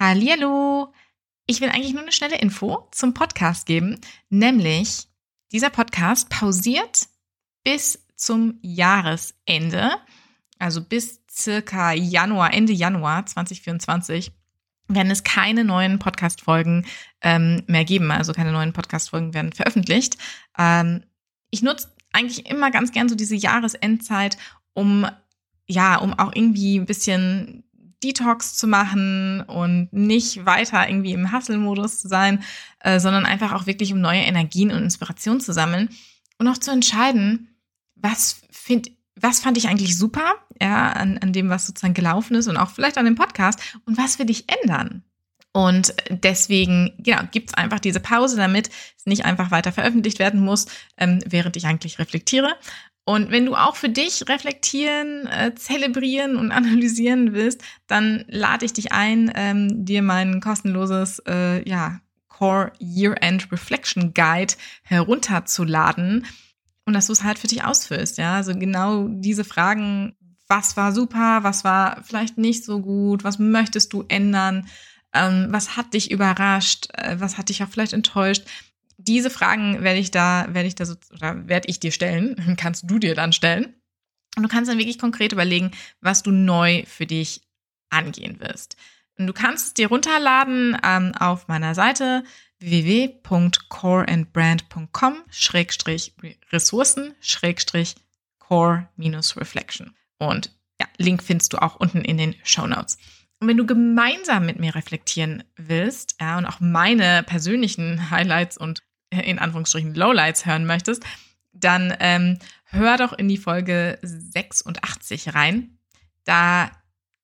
Hallihallo! Ich will eigentlich nur eine schnelle Info zum Podcast geben, nämlich dieser Podcast pausiert bis zum Jahresende, also bis circa Januar, Ende Januar 2024 werden es keine neuen Podcast-Folgen ähm, mehr geben. Also keine neuen Podcast-Folgen werden veröffentlicht. Ähm, ich nutze eigentlich immer ganz gern so diese Jahresendzeit, um ja, um auch irgendwie ein bisschen Detox zu machen und nicht weiter irgendwie im Hustle-Modus zu sein, äh, sondern einfach auch wirklich um neue Energien und Inspiration zu sammeln und auch zu entscheiden, was find, was fand ich eigentlich super, ja, an, an dem, was sozusagen gelaufen ist und auch vielleicht an dem Podcast und was will ich ändern? Und deswegen, genau, gibt's einfach diese Pause, damit es nicht einfach weiter veröffentlicht werden muss, ähm, während ich eigentlich reflektiere. Und wenn du auch für dich reflektieren, äh, zelebrieren und analysieren willst, dann lade ich dich ein, ähm, dir mein kostenloses äh, ja, Core Year-End Reflection Guide herunterzuladen und dass du es halt für dich ausfüllst. Ja, also genau diese Fragen, was war super, was war vielleicht nicht so gut, was möchtest du ändern, ähm, was hat dich überrascht, äh, was hat dich auch vielleicht enttäuscht diese Fragen werde ich da, werde ich da so, oder werde ich dir stellen, kannst du dir dann stellen. Und du kannst dann wirklich konkret überlegen, was du neu für dich angehen wirst. Und du kannst es dir runterladen ähm, auf meiner Seite www.coreandbrand.com Schrägstrich Ressourcen Schrägstrich Core minus Reflection. Und ja, Link findest du auch unten in den Show Notes. Und wenn du gemeinsam mit mir reflektieren willst, ja, und auch meine persönlichen Highlights und in Anführungsstrichen Lowlights hören möchtest, dann ähm, hör doch in die Folge 86 rein. Da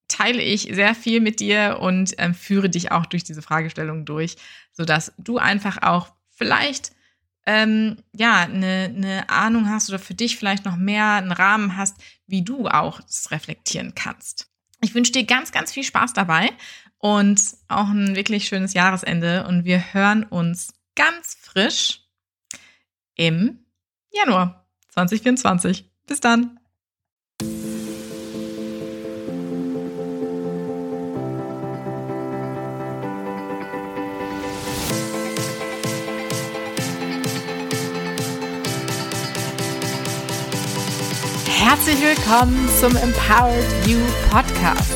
teile ich sehr viel mit dir und ähm, führe dich auch durch diese Fragestellung durch, sodass du einfach auch vielleicht ähm, ja eine, eine Ahnung hast oder für dich vielleicht noch mehr einen Rahmen hast, wie du auch das reflektieren kannst. Ich wünsche dir ganz, ganz viel Spaß dabei und auch ein wirklich schönes Jahresende und wir hören uns ganz frisch im Januar 2024. Bis dann. Herzlich willkommen zum Empowered You Podcast.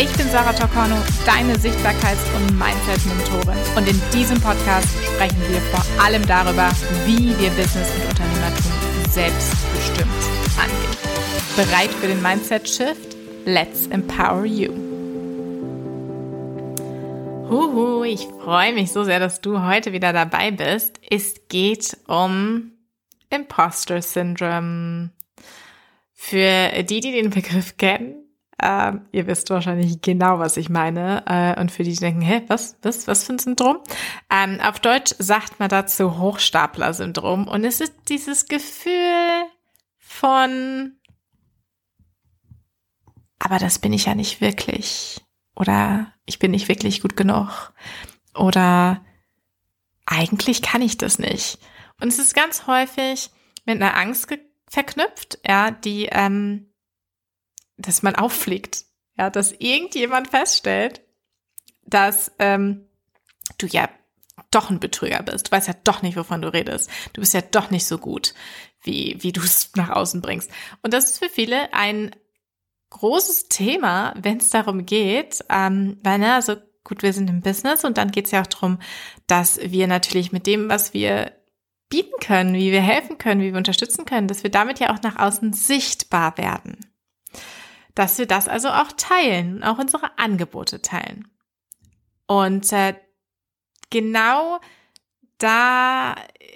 Ich bin Sarah Tocorno, deine Sichtbarkeits- und Mindset-Mentorin. Und in diesem Podcast sprechen wir vor allem darüber, wie wir Business und Unternehmertum selbstbestimmt angehen. Bereit für den Mindset-Shift? Let's empower you. Huhu, ich freue mich so sehr, dass du heute wieder dabei bist. Es geht um Imposter Syndrome. Für die, die den Begriff kennen, ähm, ihr wisst wahrscheinlich genau, was ich meine. Äh, und für die, die denken, hä, was, was, was für ein Syndrom? Ähm, auf Deutsch sagt man dazu Hochstapler-Syndrom. Und es ist dieses Gefühl von, aber das bin ich ja nicht wirklich. Oder ich bin nicht wirklich gut genug. Oder eigentlich kann ich das nicht. Und es ist ganz häufig mit einer Angst verknüpft, ja, die ähm, dass man auffliegt. Ja, dass irgendjemand feststellt, dass ähm, du ja doch ein Betrüger bist. Du weißt ja doch nicht, wovon du redest. Du bist ja doch nicht so gut, wie, wie du es nach außen bringst. Und das ist für viele ein großes Thema, wenn es darum geht, ähm, weil, ne, also gut, wir sind im Business und dann geht es ja auch darum, dass wir natürlich mit dem, was wir bieten können, wie wir helfen können, wie wir unterstützen können, dass wir damit ja auch nach außen sichtbar werden dass wir das also auch teilen, auch unsere Angebote teilen. Und äh, genau da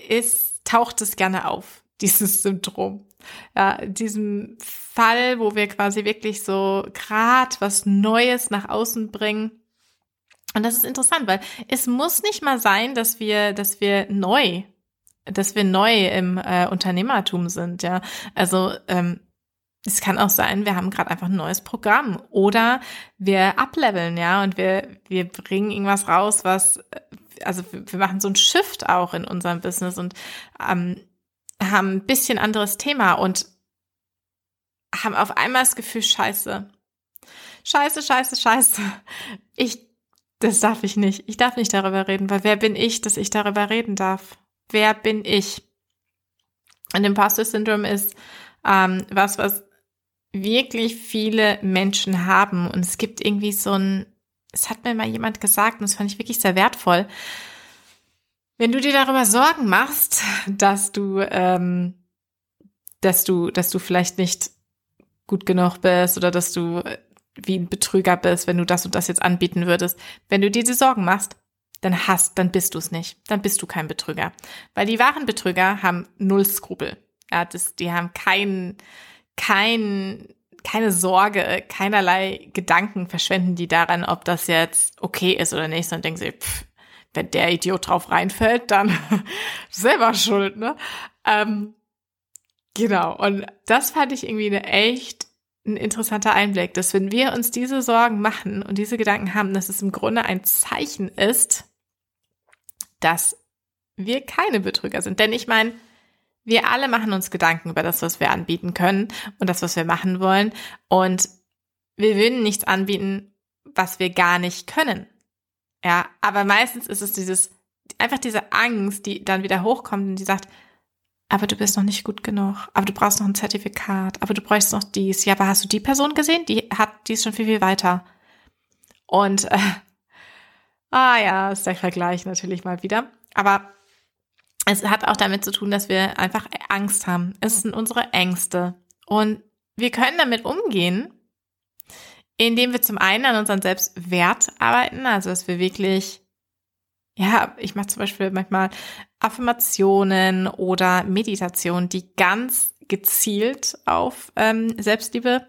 ist, taucht es gerne auf, dieses Syndrom. Ja, in diesem Fall, wo wir quasi wirklich so grad was Neues nach außen bringen. Und das ist interessant, weil es muss nicht mal sein, dass wir, dass wir neu, dass wir neu im äh, Unternehmertum sind. Ja, also ähm, es kann auch sein, wir haben gerade einfach ein neues Programm oder wir upleveln, ja, und wir, wir bringen irgendwas raus, was, also wir machen so ein Shift auch in unserem Business und ähm, haben ein bisschen anderes Thema und haben auf einmal das Gefühl, scheiße, scheiße, scheiße, scheiße. Ich Das darf ich nicht. Ich darf nicht darüber reden, weil wer bin ich, dass ich darüber reden darf? Wer bin ich? Und Imposter-Syndrom ist ähm, was, was wirklich viele Menschen haben. Und es gibt irgendwie so ein, es hat mir mal jemand gesagt, und das fand ich wirklich sehr wertvoll. Wenn du dir darüber Sorgen machst, dass du, ähm, dass du, dass du vielleicht nicht gut genug bist oder dass du wie ein Betrüger bist, wenn du das und das jetzt anbieten würdest. Wenn du dir die Sorgen machst, dann hast, dann bist du es nicht. Dann bist du kein Betrüger. Weil die wahren Betrüger haben null Skrupel. Ja, das, die haben kein, kein, keine Sorge, keinerlei Gedanken verschwenden die daran, ob das jetzt okay ist oder nicht, sondern denken sie, pff, wenn der Idiot drauf reinfällt, dann selber schuld, ne? Ähm, genau. Und das fand ich irgendwie eine echt ein interessanter Einblick, dass wenn wir uns diese Sorgen machen und diese Gedanken haben, dass es im Grunde ein Zeichen ist, dass wir keine Betrüger sind. Denn ich meine, wir alle machen uns Gedanken über das, was wir anbieten können und das, was wir machen wollen. Und wir würden nichts anbieten, was wir gar nicht können. Ja, aber meistens ist es dieses, einfach diese Angst, die dann wieder hochkommt und die sagt, aber du bist noch nicht gut genug, aber du brauchst noch ein Zertifikat, aber du bräuchst noch dies. Ja, aber hast du die Person gesehen? Die hat, die ist schon viel, viel weiter. Und, äh, ah ja, ist der Vergleich natürlich mal wieder. Aber es hat auch damit zu tun, dass wir einfach Angst haben. Es sind unsere Ängste. Und wir können damit umgehen, indem wir zum einen an unseren Selbstwert arbeiten, also dass wir wirklich, ja, ich mache zum Beispiel manchmal Affirmationen oder Meditationen, die ganz gezielt auf ähm, Selbstliebe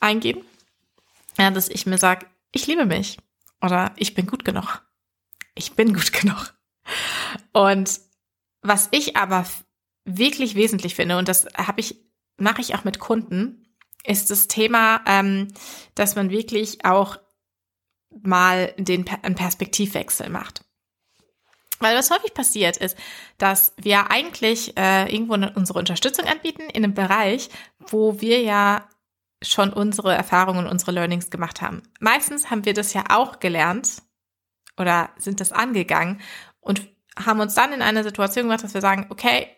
eingehen. Ja, dass ich mir sage, ich liebe mich oder ich bin gut genug. Ich bin gut genug. Und was ich aber wirklich wesentlich finde, und das habe ich, mache ich auch mit Kunden, ist das Thema, ähm, dass man wirklich auch mal den einen Perspektivwechsel macht. Weil was häufig passiert ist, dass wir eigentlich äh, irgendwo unsere Unterstützung anbieten in einem Bereich, wo wir ja schon unsere Erfahrungen, unsere Learnings gemacht haben. Meistens haben wir das ja auch gelernt oder sind das angegangen und haben uns dann in eine Situation gemacht, dass wir sagen, okay,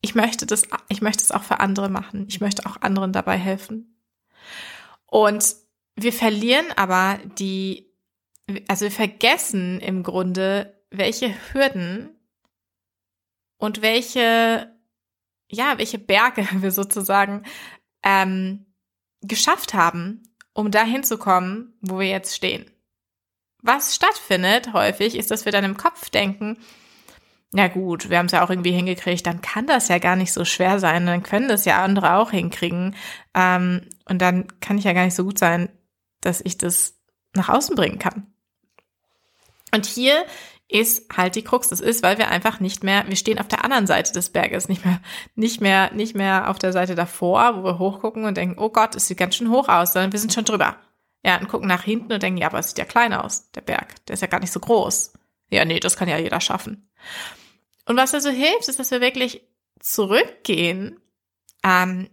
ich möchte das, ich möchte es auch für andere machen. Ich möchte auch anderen dabei helfen. Und wir verlieren aber die, also wir vergessen im Grunde, welche Hürden und welche, ja, welche Berge wir sozusagen ähm, geschafft haben, um dahin zu kommen, wo wir jetzt stehen. Was stattfindet häufig, ist, dass wir dann im Kopf denken, ja gut, wir haben es ja auch irgendwie hingekriegt, dann kann das ja gar nicht so schwer sein, dann können das ja andere auch hinkriegen. Ähm, und dann kann ich ja gar nicht so gut sein, dass ich das nach außen bringen kann. Und hier ist halt die Krux. Das ist, weil wir einfach nicht mehr, wir stehen auf der anderen Seite des Berges, nicht mehr, nicht mehr, nicht mehr auf der Seite davor, wo wir hochgucken und denken, oh Gott, es sieht ganz schön hoch aus, sondern wir sind schon drüber. Ja, und gucken nach hinten und denken, ja, aber es sieht ja klein aus, der Berg. Der ist ja gar nicht so groß. Ja, nee, das kann ja jeder schaffen. Und was also hilft, ist, dass wir wirklich zurückgehen ähm,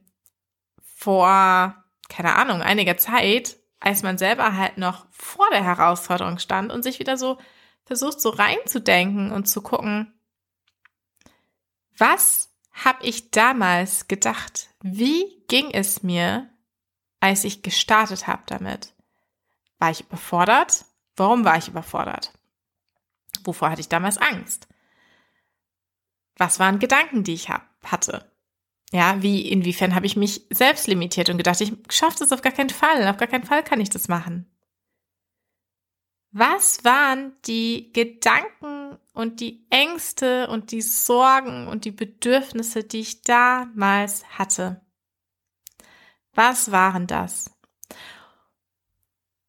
vor, keine Ahnung, einiger Zeit, als man selber halt noch vor der Herausforderung stand und sich wieder so versucht, so reinzudenken und zu gucken, was habe ich damals gedacht? Wie ging es mir, als ich gestartet habe damit? War ich überfordert? Warum war ich überfordert? Wovor hatte ich damals Angst? Was waren Gedanken, die ich hab, hatte? Ja, wie, inwiefern habe ich mich selbst limitiert und gedacht, ich schaffe das auf gar keinen Fall, auf gar keinen Fall kann ich das machen. Was waren die Gedanken und die Ängste und die Sorgen und die Bedürfnisse, die ich damals hatte? Was waren das?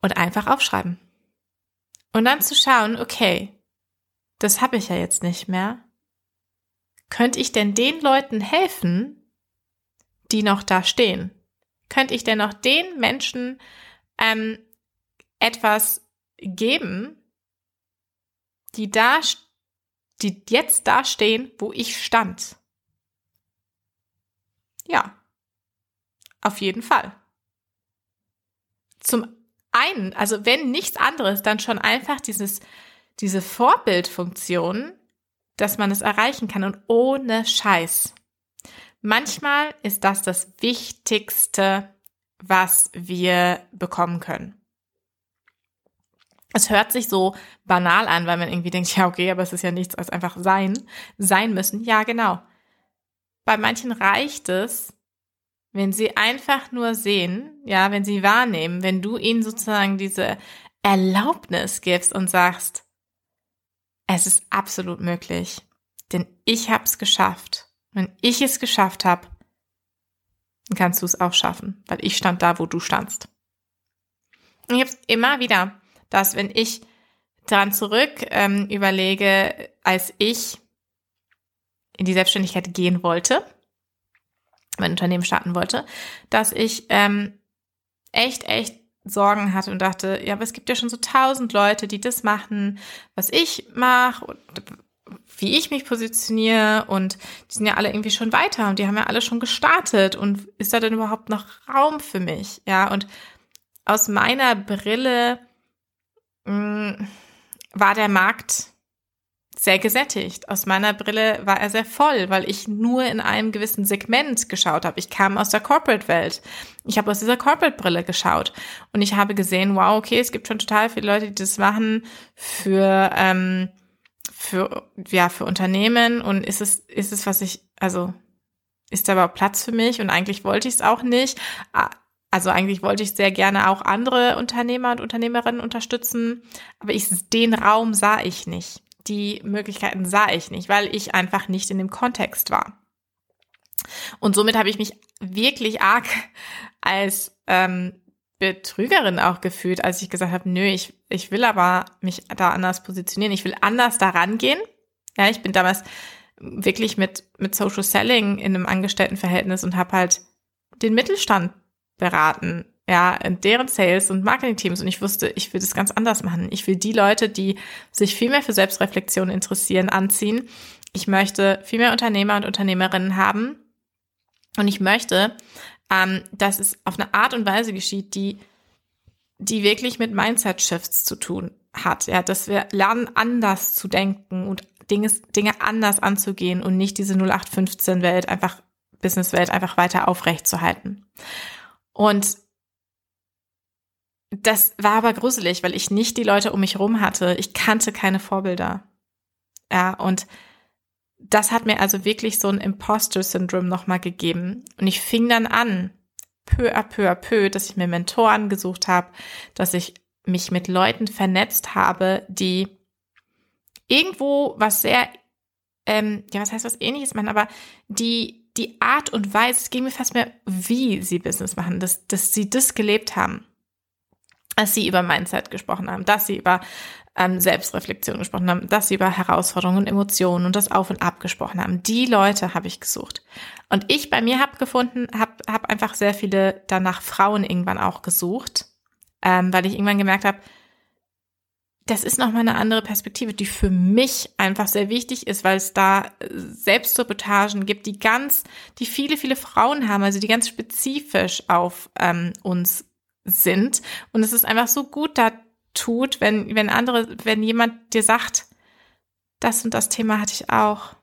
Und einfach aufschreiben. Und dann zu schauen, okay, das habe ich ja jetzt nicht mehr. Könnte ich denn den Leuten helfen, die noch da stehen? Könnte ich denn noch den Menschen ähm, etwas geben, die da, die jetzt da stehen, wo ich stand? Ja, auf jeden Fall. Zum einen, also wenn nichts anderes, dann schon einfach dieses, diese Vorbildfunktion, dass man es erreichen kann und ohne Scheiß. Manchmal ist das das Wichtigste, was wir bekommen können. Es hört sich so banal an, weil man irgendwie denkt, ja, okay, aber es ist ja nichts als einfach sein, sein müssen. Ja, genau. Bei manchen reicht es, wenn sie einfach nur sehen, ja, wenn sie wahrnehmen, wenn du ihnen sozusagen diese Erlaubnis gibst und sagst, es ist absolut möglich, denn ich habe es geschafft. Wenn ich es geschafft habe, dann kannst du es auch schaffen, weil ich stand da, wo du standst. Und ich habe immer wieder, dass wenn ich daran zurück ähm, überlege, als ich in die Selbstständigkeit gehen wollte, mein Unternehmen starten wollte, dass ich ähm, echt, echt Sorgen hatte und dachte, ja, aber es gibt ja schon so tausend Leute, die das machen, was ich mache und wie ich mich positioniere und die sind ja alle irgendwie schon weiter und die haben ja alle schon gestartet und ist da denn überhaupt noch Raum für mich? Ja, und aus meiner Brille mh, mm, war der Markt sehr gesättigt. Aus meiner Brille war er sehr voll, weil ich nur in einem gewissen Segment geschaut habe. Ich kam aus der Corporate-Welt. Ich habe aus dieser Corporate-Brille geschaut und ich habe gesehen, wow, okay, es gibt schon total viele Leute, die das machen für ähm, für ja für Unternehmen und ist es ist es was ich also ist da überhaupt Platz für mich und eigentlich wollte ich es auch nicht. Also eigentlich wollte ich sehr gerne auch andere Unternehmer und Unternehmerinnen unterstützen, aber ich, den Raum sah ich nicht die Möglichkeiten sah ich nicht, weil ich einfach nicht in dem Kontext war. Und somit habe ich mich wirklich arg als ähm, Betrügerin auch gefühlt, als ich gesagt habe, nö, ich, ich will aber mich da anders positionieren, ich will anders daran gehen. Ja, ich bin damals wirklich mit, mit Social Selling in einem Angestelltenverhältnis und habe halt den Mittelstand beraten ja, deren Sales- und Marketing-Teams. Und ich wusste, ich will das ganz anders machen. Ich will die Leute, die sich viel mehr für Selbstreflexion interessieren, anziehen. Ich möchte viel mehr Unternehmer und Unternehmerinnen haben. Und ich möchte, ähm, dass es auf eine Art und Weise geschieht, die, die wirklich mit Mindset-Shifts zu tun hat. Ja, dass wir lernen, anders zu denken und Dinge, Dinge anders anzugehen und nicht diese 0815-Welt einfach, Business-Welt einfach weiter aufrechtzuerhalten. Und das war aber gruselig, weil ich nicht die Leute um mich rum hatte. Ich kannte keine Vorbilder. Ja, und das hat mir also wirklich so ein Imposter-Syndrom nochmal gegeben. Und ich fing dann an, peu à peu à peu, dass ich mir Mentoren gesucht habe, dass ich mich mit Leuten vernetzt habe, die irgendwo was sehr, ähm, ja, was heißt was ähnliches machen, aber die, die Art und Weise, es ging mir fast mehr, wie sie Business machen, dass, dass sie das gelebt haben dass sie über Mindset gesprochen haben, dass sie über ähm, Selbstreflexion gesprochen haben, dass sie über Herausforderungen und Emotionen und das Auf und Ab gesprochen haben. Die Leute habe ich gesucht. Und ich bei mir habe gefunden, habe hab einfach sehr viele danach Frauen irgendwann auch gesucht, ähm, weil ich irgendwann gemerkt habe, das ist nochmal eine andere Perspektive, die für mich einfach sehr wichtig ist, weil es da äh, Selbstsabotagen gibt, die ganz, die viele, viele Frauen haben, also die ganz spezifisch auf ähm, uns sind. Und es ist einfach so gut da tut, wenn, wenn andere, wenn jemand dir sagt, das und das Thema hatte ich auch.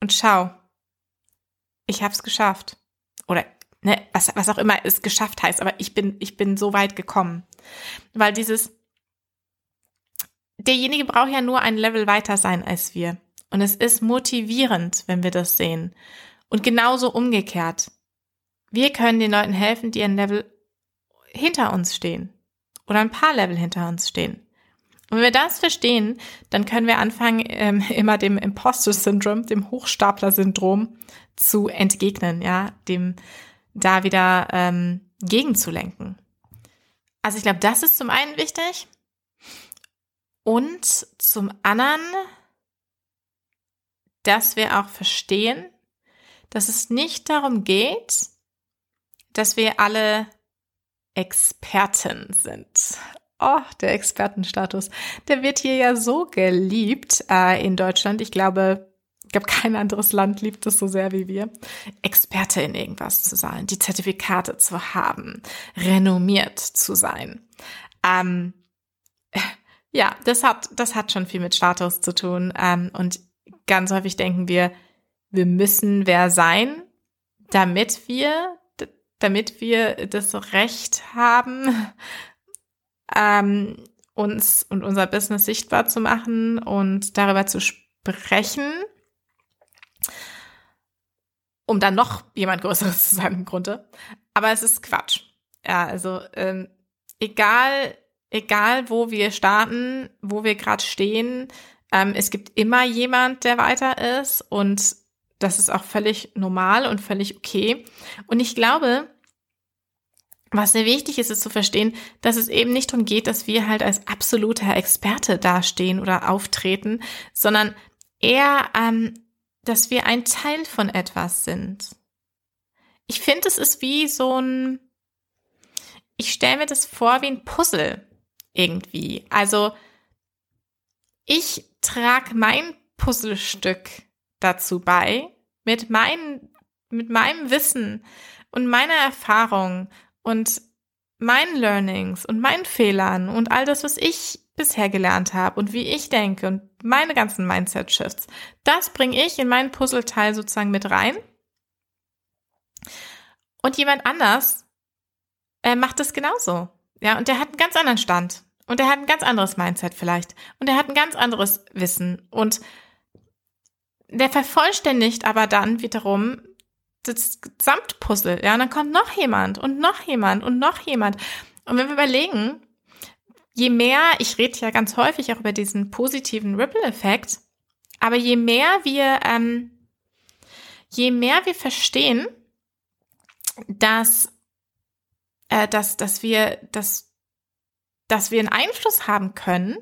Und schau, ich habe es geschafft. Oder ne, was, was auch immer es geschafft heißt, aber ich bin, ich bin so weit gekommen. Weil dieses, derjenige braucht ja nur ein Level weiter sein als wir. Und es ist motivierend, wenn wir das sehen. Und genauso umgekehrt. Wir können den Leuten helfen, die ein Level hinter uns stehen oder ein paar Level hinter uns stehen. Und wenn wir das verstehen, dann können wir anfangen, ähm, immer dem Imposter-Syndrom, dem Hochstapler-Syndrom zu entgegnen, ja, dem da wieder ähm, gegenzulenken. Also ich glaube, das ist zum einen wichtig. Und zum anderen, dass wir auch verstehen, dass es nicht darum geht, dass wir alle Experten sind. Oh, der Expertenstatus. Der wird hier ja so geliebt äh, in Deutschland. Ich glaube, Ich glaube, kein anderes Land liebt es so sehr wie wir. Experte in irgendwas zu sein, die Zertifikate zu haben, renommiert zu sein. Ähm, ja, das hat, das hat schon viel mit Status zu tun. Ähm, und ganz häufig denken wir, wir müssen wer sein, damit wir, damit wir das Recht haben, ähm, uns und unser Business sichtbar zu machen und darüber zu sprechen, um dann noch jemand Größeres zu sein im Grunde. Aber es ist Quatsch. Ja, also ähm, egal, egal wo wir starten, wo wir gerade stehen, ähm, es gibt immer jemand, der weiter ist und das ist auch völlig normal und völlig okay. Und ich glaube, was sehr wichtig ist, ist zu verstehen, dass es eben nicht darum geht, dass wir halt als absoluter Experte dastehen oder auftreten, sondern eher, ähm, dass wir ein Teil von etwas sind. Ich finde, es ist wie so ein, ich stelle mir das vor wie ein Puzzle irgendwie. Also ich trage mein Puzzlestück dazu bei, mit, mein, mit meinem Wissen und meiner Erfahrung und meinen Learnings und meinen Fehlern und all das, was ich bisher gelernt habe und wie ich denke und meine ganzen Mindset-Shifts, das bringe ich in meinen Puzzleteil sozusagen mit rein. Und jemand anders äh, macht es genauso. Ja, und der hat einen ganz anderen Stand. Und der hat ein ganz anderes Mindset vielleicht. Und der hat ein ganz anderes Wissen. Und der vervollständigt aber dann wiederum das Gesamtpuzzle. Ja, und dann kommt noch jemand und noch jemand und noch jemand. Und wenn wir überlegen, je mehr, ich rede ja ganz häufig auch über diesen positiven Ripple-Effekt, aber je mehr wir, ähm, je mehr wir verstehen, dass, äh, dass, dass wir, dass, dass wir einen Einfluss haben können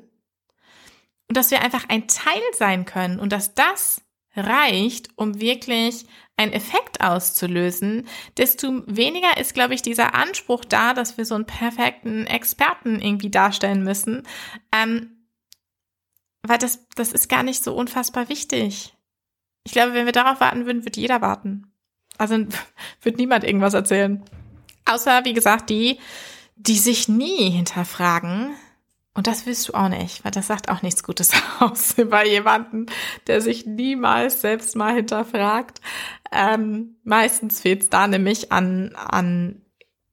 und dass wir einfach ein Teil sein können und dass das reicht, um wirklich einen Effekt auszulösen, desto weniger ist, glaube ich, dieser Anspruch da, dass wir so einen perfekten Experten irgendwie darstellen müssen. Ähm, weil das, das ist gar nicht so unfassbar wichtig. Ich glaube, wenn wir darauf warten würden, würde jeder warten. Also wird niemand irgendwas erzählen. Außer, wie gesagt, die, die sich nie hinterfragen, und das willst du auch nicht, weil das sagt auch nichts Gutes aus über jemanden, der sich niemals selbst mal hinterfragt. Ähm, meistens fehlt es da nämlich an, an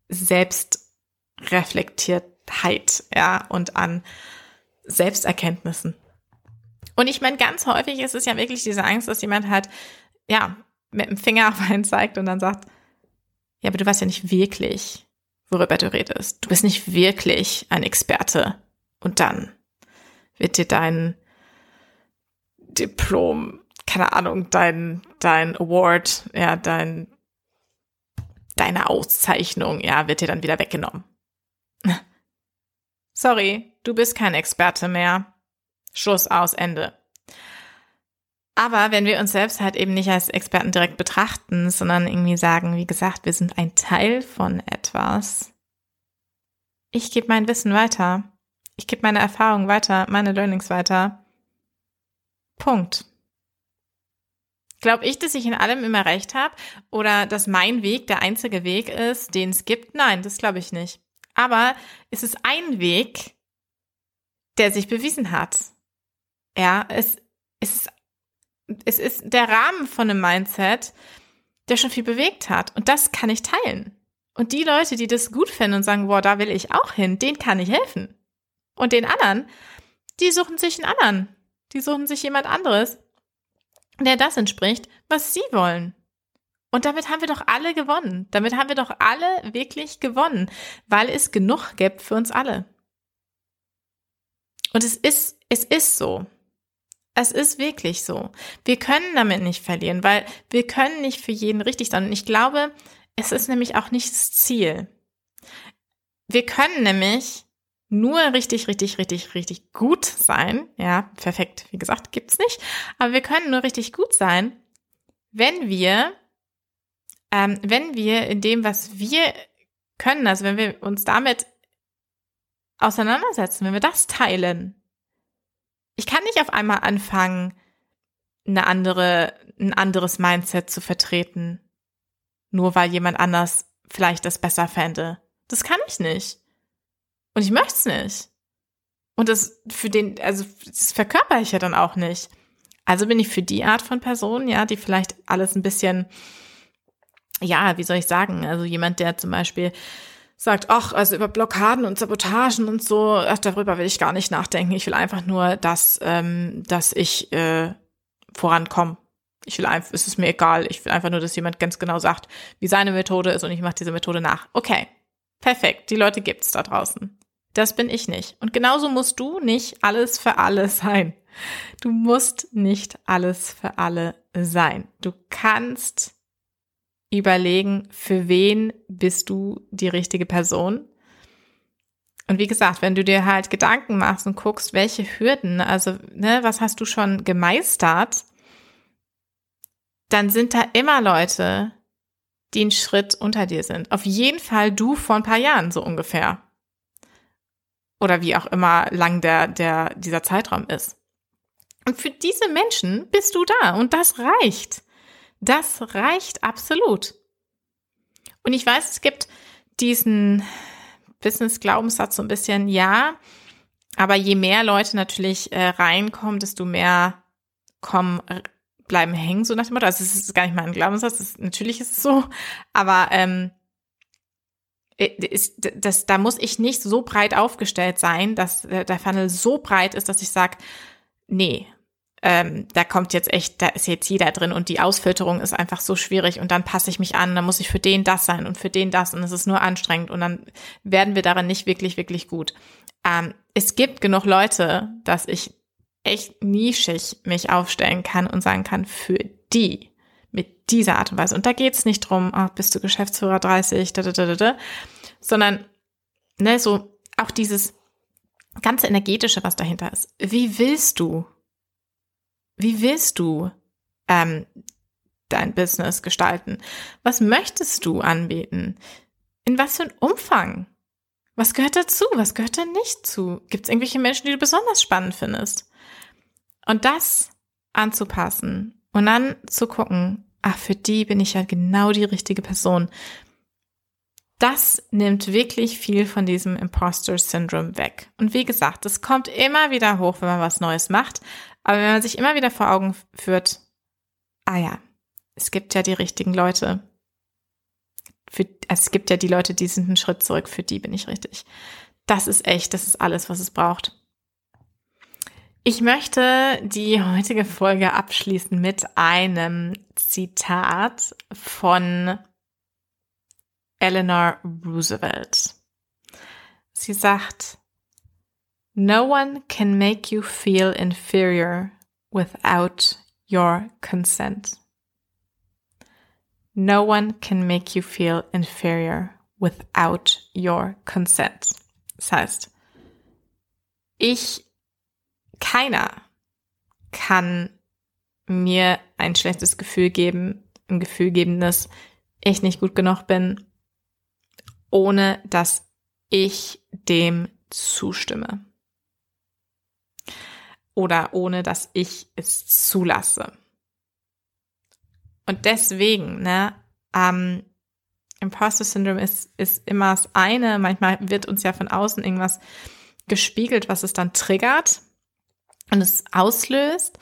Selbstreflektiertheit, ja, und an Selbsterkenntnissen. Und ich meine, ganz häufig ist es ja wirklich diese Angst, dass jemand halt, ja, mit dem Finger auf einen zeigt und dann sagt, ja, aber du weißt ja nicht wirklich, worüber du redest. Du bist nicht wirklich ein Experte und dann wird dir dein Diplom, keine Ahnung, dein, dein Award, ja, dein, deine Auszeichnung, ja, wird dir dann wieder weggenommen. Sorry, du bist kein Experte mehr. Schluss aus, Ende. Aber wenn wir uns selbst halt eben nicht als Experten direkt betrachten, sondern irgendwie sagen, wie gesagt, wir sind ein Teil von etwas. Ich gebe mein Wissen weiter. Ich gebe meine Erfahrungen weiter, meine Learnings weiter. Punkt. Glaube ich, dass ich in allem immer recht habe oder dass mein Weg der einzige Weg ist, den es gibt? Nein, das glaube ich nicht. Aber es ist ein Weg, der sich bewiesen hat. Ja, es, es, es ist der Rahmen von einem Mindset, der schon viel bewegt hat. Und das kann ich teilen. Und die Leute, die das gut finden und sagen, boah, da will ich auch hin, denen kann ich helfen. Und den anderen, die suchen sich einen anderen. Die suchen sich jemand anderes, der das entspricht, was sie wollen. Und damit haben wir doch alle gewonnen. Damit haben wir doch alle wirklich gewonnen, weil es genug gibt für uns alle. Und es ist, es ist so. Es ist wirklich so. Wir können damit nicht verlieren, weil wir können nicht für jeden richtig sein. Und ich glaube, es ist nämlich auch nicht das Ziel. Wir können nämlich nur richtig, richtig, richtig, richtig gut sein. Ja, perfekt, wie gesagt, gibt's nicht. Aber wir können nur richtig gut sein, wenn wir, ähm, wenn wir in dem, was wir können, also wenn wir uns damit auseinandersetzen, wenn wir das teilen. Ich kann nicht auf einmal anfangen, eine andere, ein anderes Mindset zu vertreten, nur weil jemand anders vielleicht das besser fände. Das kann ich nicht. Und ich möchte es nicht. Und das für den, also das verkörper ich ja dann auch nicht. Also bin ich für die Art von Person, ja, die vielleicht alles ein bisschen, ja, wie soll ich sagen, also jemand, der zum Beispiel sagt, ach, also über Blockaden und Sabotagen und so, ach, darüber will ich gar nicht nachdenken. Ich will einfach nur, dass, ähm, dass ich äh, vorankomme. Ich will einfach, es ist mir egal. Ich will einfach nur, dass jemand ganz genau sagt, wie seine Methode ist und ich mache diese Methode nach. Okay, perfekt. Die Leute gibt's da draußen. Das bin ich nicht. Und genauso musst du nicht alles für alle sein. Du musst nicht alles für alle sein. Du kannst überlegen, für wen bist du die richtige Person. Und wie gesagt, wenn du dir halt Gedanken machst und guckst, welche Hürden, also ne, was hast du schon gemeistert, dann sind da immer Leute, die einen Schritt unter dir sind. Auf jeden Fall du vor ein paar Jahren so ungefähr oder wie auch immer lang der, der, dieser Zeitraum ist. Und für diese Menschen bist du da und das reicht. Das reicht absolut. Und ich weiß, es gibt diesen Business-Glaubenssatz so ein bisschen, ja, aber je mehr Leute natürlich äh, reinkommen, desto mehr kommen, bleiben hängen, so nach dem Motto. Also es ist gar nicht mal ein Glaubenssatz, ist, natürlich ist es so, aber ähm, äh, ist, das, da muss ich nicht so breit aufgestellt sein, dass der Funnel so breit ist, dass ich sage, nee, ähm, da kommt jetzt echt, da ist jetzt jeder drin und die Ausfilterung ist einfach so schwierig und dann passe ich mich an, dann muss ich für den das sein und für den das und es ist nur anstrengend und dann werden wir darin nicht wirklich, wirklich gut. Ähm, es gibt genug Leute, dass ich echt nischig mich aufstellen kann und sagen kann, für die mit dieser Art und Weise. Und da geht's nicht drum, ach, bist du Geschäftsführer 30, da, da, da, da, sondern ne, so auch dieses ganze energetische, was dahinter ist. Wie willst du, wie willst du ähm, dein Business gestalten? Was möchtest du anbieten? In was für einem Umfang? Was gehört dazu? Was gehört da nicht zu? Gibt es irgendwelche Menschen, die du besonders spannend findest? Und das anzupassen und dann zu gucken, ach, für die bin ich ja genau die richtige Person. Das nimmt wirklich viel von diesem Imposter Syndrome weg. Und wie gesagt, es kommt immer wieder hoch, wenn man was Neues macht. Aber wenn man sich immer wieder vor Augen führt, ah ja, es gibt ja die richtigen Leute. Für, also es gibt ja die Leute, die sind einen Schritt zurück, für die bin ich richtig. Das ist echt, das ist alles, was es braucht. Ich möchte die heutige Folge abschließen mit einem Zitat von Eleanor Roosevelt. Sie sagt, No one can make you feel inferior without your consent. No one can make you feel inferior without your consent. Das heißt, ich keiner kann mir ein schlechtes Gefühl geben, ein Gefühl geben, dass ich nicht gut genug bin, ohne dass ich dem zustimme. Oder ohne dass ich es zulasse. Und deswegen, ne, ähm, Imposter Syndrome ist, ist immer das eine. Manchmal wird uns ja von außen irgendwas gespiegelt, was es dann triggert und es auslöst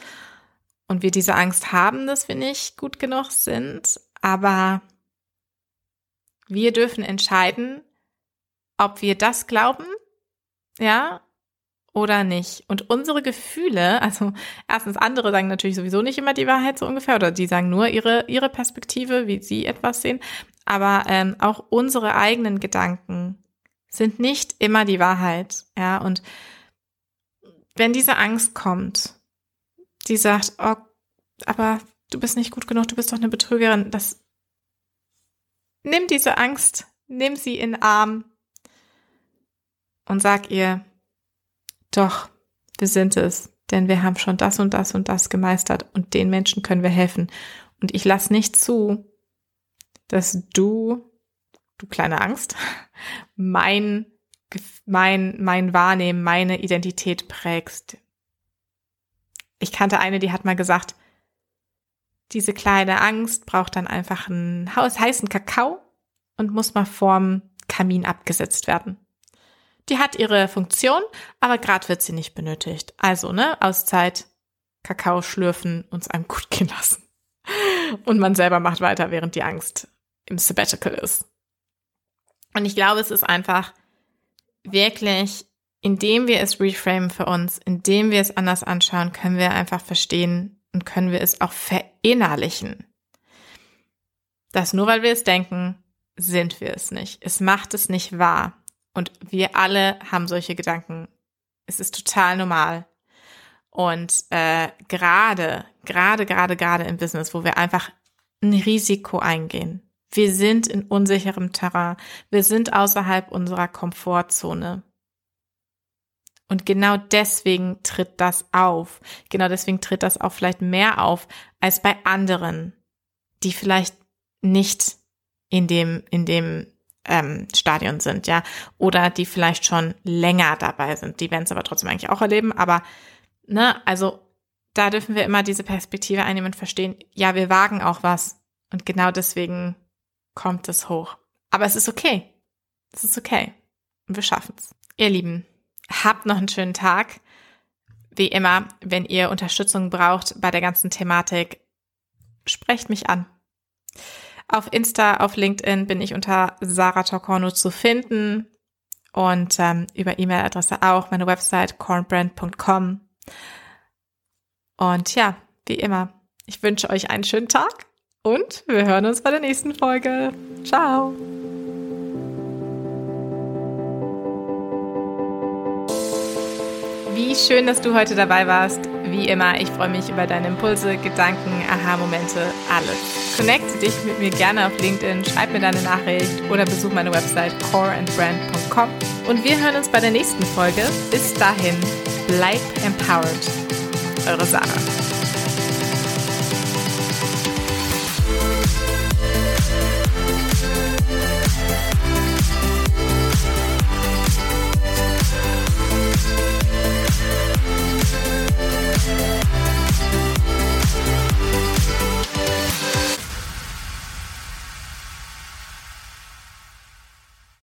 und wir diese Angst haben, dass wir nicht gut genug sind, aber wir dürfen entscheiden, ob wir das glauben, ja, oder nicht. Und unsere Gefühle, also erstens andere sagen natürlich sowieso nicht immer die Wahrheit so ungefähr, oder die sagen nur ihre, ihre Perspektive, wie sie etwas sehen, aber ähm, auch unsere eigenen Gedanken sind nicht immer die Wahrheit, ja, und wenn diese Angst kommt, die sagt, oh, aber du bist nicht gut genug, du bist doch eine Betrügerin, das nimm diese Angst, nimm sie in den Arm und sag ihr, doch, wir sind es, denn wir haben schon das und das und das gemeistert und den Menschen können wir helfen. Und ich lass nicht zu, dass du, du kleine Angst, mein mein, mein Wahrnehmen, meine Identität prägst. Ich kannte eine, die hat mal gesagt, Diese kleine Angst braucht dann einfach einen heißen Kakao und muss mal vorm Kamin abgesetzt werden. Die hat ihre Funktion, aber gerade wird sie nicht benötigt. Also, ne, Auszeit, Kakao schlürfen, uns einem gut gehen lassen. Und man selber macht weiter, während die Angst im Sabbatical ist. Und ich glaube, es ist einfach wirklich, indem wir es reframen für uns, indem wir es anders anschauen, können wir einfach verstehen und können wir es auch verinnerlichen. Dass nur weil wir es denken, sind wir es nicht. Es macht es nicht wahr. Und wir alle haben solche Gedanken. Es ist total normal. Und äh, gerade, gerade, gerade, gerade im Business, wo wir einfach ein Risiko eingehen, wir sind in unsicherem Terrain. Wir sind außerhalb unserer Komfortzone. Und genau deswegen tritt das auf. Genau deswegen tritt das auch vielleicht mehr auf als bei anderen, die vielleicht nicht in dem, in dem ähm, Stadion sind, ja, oder die vielleicht schon länger dabei sind. Die werden es aber trotzdem eigentlich auch erleben. Aber, ne, also da dürfen wir immer diese Perspektive einnehmen und verstehen, ja, wir wagen auch was. Und genau deswegen kommt es hoch. Aber es ist okay. Es ist okay. Und wir schaffen es. Ihr Lieben, habt noch einen schönen Tag. Wie immer, wenn ihr Unterstützung braucht bei der ganzen Thematik, sprecht mich an. Auf Insta, auf LinkedIn bin ich unter Sarah Tokorno zu finden und ähm, über E-Mail-Adresse auch, meine Website cornbrand.com. Und ja, wie immer, ich wünsche euch einen schönen Tag und wir hören uns bei der nächsten Folge. Ciao. Wie schön, dass du heute dabei warst. Wie immer, ich freue mich über deine Impulse, Gedanken, Aha-Momente, alles. Connecte dich mit mir gerne auf LinkedIn, schreib mir deine Nachricht oder besuch meine Website coreandbrand.com. Und wir hören uns bei der nächsten Folge. Bis dahin, bleib empowered. Eure Sarah.